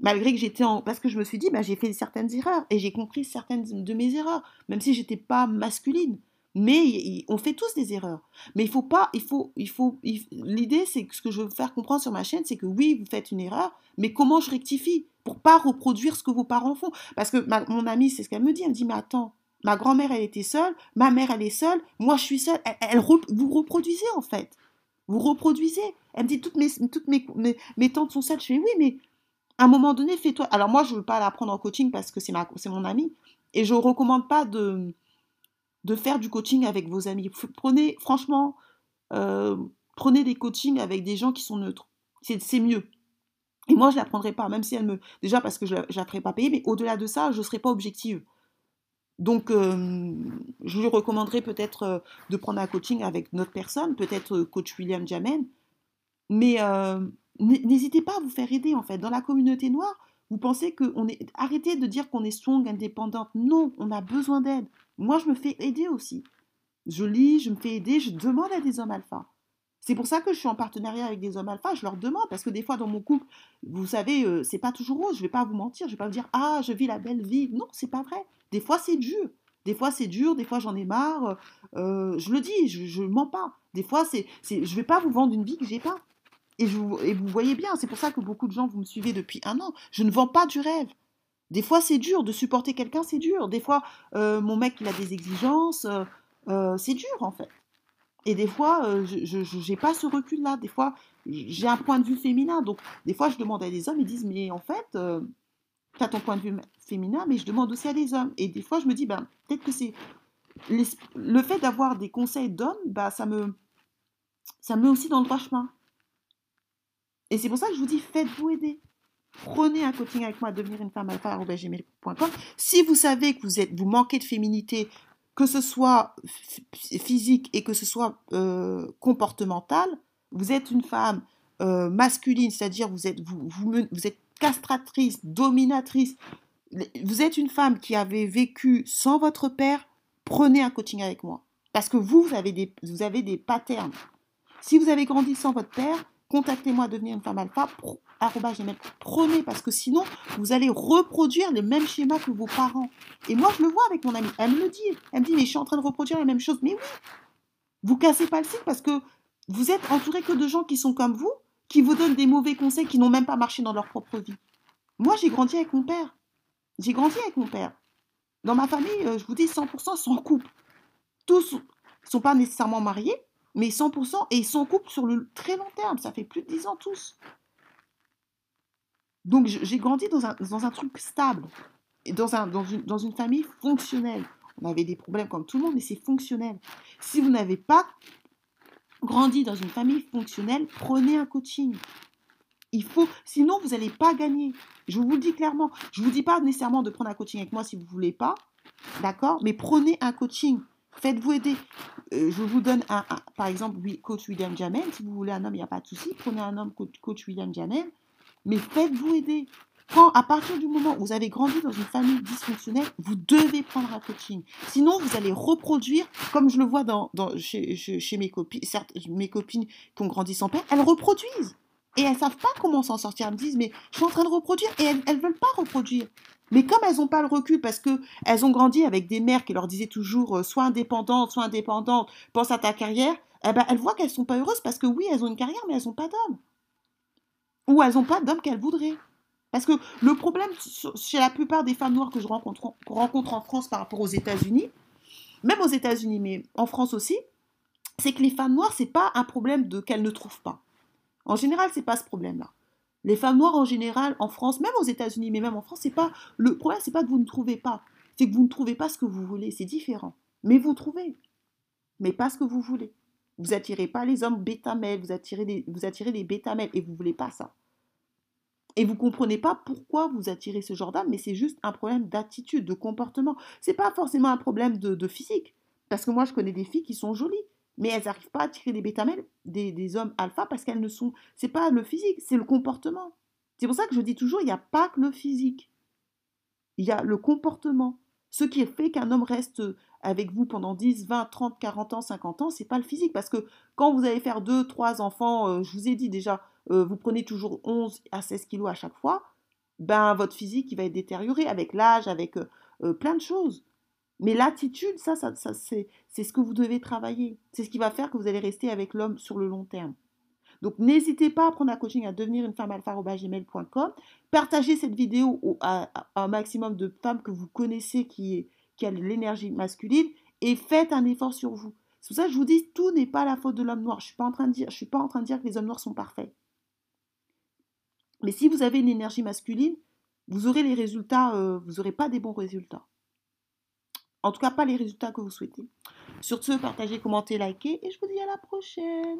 Speaker 2: Malgré que j'étais en... Parce que je me suis dit, bah, j'ai fait certaines erreurs. Et j'ai compris certaines de mes erreurs. Même si j'étais pas masculine. Mais on fait tous des erreurs. Mais il faut pas, il faut, il faut, l'idée, c'est que ce que je veux faire comprendre sur ma chaîne, c'est que oui, vous faites une erreur, mais comment je rectifie pour pas reproduire ce que vos parents font? Parce que mon amie, c'est ce qu'elle me dit. Elle me dit, mais attends, ma grand-mère, elle était seule, ma mère, elle est seule, moi, je suis seule. Elle, vous reproduisez en fait. Vous reproduisez. Elle me dit, toutes mes, toutes mes, mes, tantes sont seules. Je fais, oui, mais à un moment donné, fais-toi. Alors moi, je ne veux pas la prendre en coaching parce que c'est mon amie. Et je ne recommande pas de de faire du coaching avec vos amis. Prenez, franchement, euh, prenez des coachings avec des gens qui sont neutres. C'est mieux. Et moi, je ne la prendrai pas, même si elle me. Déjà parce que je ne la ferai pas payer, mais au-delà de ça, je ne serai pas objective. Donc, euh, je lui recommanderais peut-être euh, de prendre un coaching avec notre personne, peut-être coach William Jamen. Mais n'hésitez pas à vous faire aider, en fait. Dans la communauté noire, vous pensez qu'on est. Arrêtez de dire qu'on est strong, indépendante. Non, on a besoin d'aide. Moi, je me fais aider aussi. Je lis, je me fais aider, je demande à des hommes alpha. C'est pour ça que je suis en partenariat avec des hommes alpha. Je leur demande parce que des fois dans mon couple, vous savez, euh, c'est pas toujours rose. Je vais pas vous mentir. Je vais pas vous dire ah je vis la belle vie. Non, c'est pas vrai. Des fois c'est dur. Des fois c'est dur. Des fois j'en ai marre. Euh, je le dis. Je, ne mens pas. Des fois c'est, c'est, je vais pas vous vendre une vie que j'ai pas. Et, et vous voyez bien. C'est pour ça que beaucoup de gens vous me suivez depuis un an. Je ne vends pas du rêve. Des fois, c'est dur de supporter quelqu'un, c'est dur. Des fois, euh, mon mec, il a des exigences, euh, euh, c'est dur en fait. Et des fois, je n'ai pas ce recul-là. Des fois, j'ai un point de vue féminin. Donc, des fois, je demande à des hommes, ils disent, mais en fait, tu as ton point de vue féminin, mais je demande aussi à des hommes. Et des fois, je me dis, ben, peut-être que c'est le fait d'avoir des conseils d'hommes, bah, ça me ça me met aussi dans le droit chemin. Et c'est pour ça que je vous dis, faites-vous aider prenez un coaching avec moi, devenir une femme alpha.gmail.com. Si vous savez que vous, êtes, vous manquez de féminité, que ce soit physique et que ce soit euh, comportemental, vous êtes une femme euh, masculine, c'est-à-dire vous êtes, vous, vous, êtes castratrice, dominatrice, vous êtes une femme qui avait vécu sans votre père, prenez un coaching avec moi. Parce que vous, vous avez des, vous avez des patterns. Si vous avez grandi sans votre père, contactez-moi, devenir une femme alpha, prenez, parce que sinon, vous allez reproduire les mêmes schémas que vos parents. Et moi, je le vois avec mon amie, elle me le dit, elle me dit, mais je suis en train de reproduire la même chose. Mais oui, vous cassez pas le cycle parce que vous êtes entouré que de gens qui sont comme vous, qui vous donnent des mauvais conseils qui n'ont même pas marché dans leur propre vie. Moi, j'ai grandi avec mon père. J'ai grandi avec mon père. Dans ma famille, euh, je vous dis 100% sans couple. Tous sont pas nécessairement mariés, mais 100% et ils sont couple sur le très long terme. Ça fait plus de 10 ans tous. Donc j'ai grandi dans un, truc stable, et dans, un, dans, une, dans famille fonctionnelle. On avait des problèmes comme tout le monde, mais c'est fonctionnel. Si vous n'avez pas grandi dans une famille fonctionnelle, prenez un coaching. Il faut, sinon vous n'allez pas gagner. Je vous le dis clairement. Je ne vous dis pas nécessairement de prendre un coaching avec moi si vous ne voulez pas, d'accord? Mais prenez un coaching. Faites-vous aider. Euh, je vous donne un, par exemple, coach William Jamel. Si vous voulez un homme, il n'y a pas de souci. Prenez un homme, coach William Jamel. Mais faites-vous aider. Quand, à partir du moment où vous avez grandi dans une famille dysfonctionnelle, vous devez prendre un coaching. Sinon, vous allez reproduire, comme je le vois dans, chez, mes copines, certes, mes copines qui ont grandi sans père, elles reproduisent. Et elles savent pas comment s'en sortir. Elles me disent, mais je suis en train de reproduire. Et elles ne veulent pas reproduire. Mais comme elles n'ont pas le recul parce qu'elles ont grandi avec des mères qui leur disaient toujours, euh, sois indépendante, sois indépendante, pense à ta carrière, eh ben, elles voient qu'elles sont pas heureuses parce que oui, elles ont une carrière, mais elles n'ont pas d'homme. Ou elles n'ont pas d'homme qu'elles voudraient. Parce que le problème chez la plupart des femmes noires que je rencontre, rencontre en France par rapport aux États-Unis, même aux États-Unis, mais en France aussi, c'est que les femmes noires, c'est pas un problème de qu'elles ne trouvent pas. En général, c'est pas ce problème-là. Les femmes noires en général, en France, même aux États-Unis, mais même en France, c'est pas le problème, c'est pas que vous ne trouvez pas, c'est que vous ne trouvez pas ce que vous voulez. C'est différent. Mais vous trouvez, mais pas ce que vous voulez. Vous attirez pas les hommes bêta-mâles, vous attirez des, vous bêta-mâles et vous voulez pas ça. Et vous comprenez pas pourquoi vous attirez ce genre d'âme, mais c'est juste un problème d'attitude, de comportement. C'est pas forcément un problème de, physique. Parce que moi, je connais des filles qui sont jolies, mais elles n'arrivent pas à attirer des bêta-mâles, des, hommes alpha, parce qu'elles ne sont. C'est pas le physique, c'est le comportement. C'est pour ça que je dis toujours, il n'y a pas que le physique. Il y a le comportement. Ce qui fait qu'un homme reste avec vous pendant 10, 20, 30, 40 ans, 50 ans, c'est pas le physique. Parce que quand vous allez faire 2, 3 enfants, euh, je vous ai dit déjà, euh, vous prenez toujours 11 à 16 kilos à chaque fois, ben votre physique va être détérioré avec l'âge, avec euh, plein de choses. Mais l'attitude, ça, ça, ça c'est ce que vous devez travailler. C'est ce qui va faire que vous allez rester avec l'homme sur le long terme. Donc n'hésitez pas à prendre un coaching à devenir une femme alpha.gmail.com. Partagez cette vidéo à, un maximum de femmes que vous connaissez qui, qui a l'énergie masculine et faites un effort sur vous. C'est pour ça que je vous dis, tout n'est pas la faute de l'homme noir. Je ne suis pas en train de dire, je suis pas en train de dire que les hommes noirs sont parfaits. Mais si vous avez une énergie masculine, vous aurez les résultats, euh, vous n'aurez pas des bons résultats. En tout cas, pas les résultats que vous souhaitez. Sur ce, partagez, commentez, likez et je vous dis à la prochaine.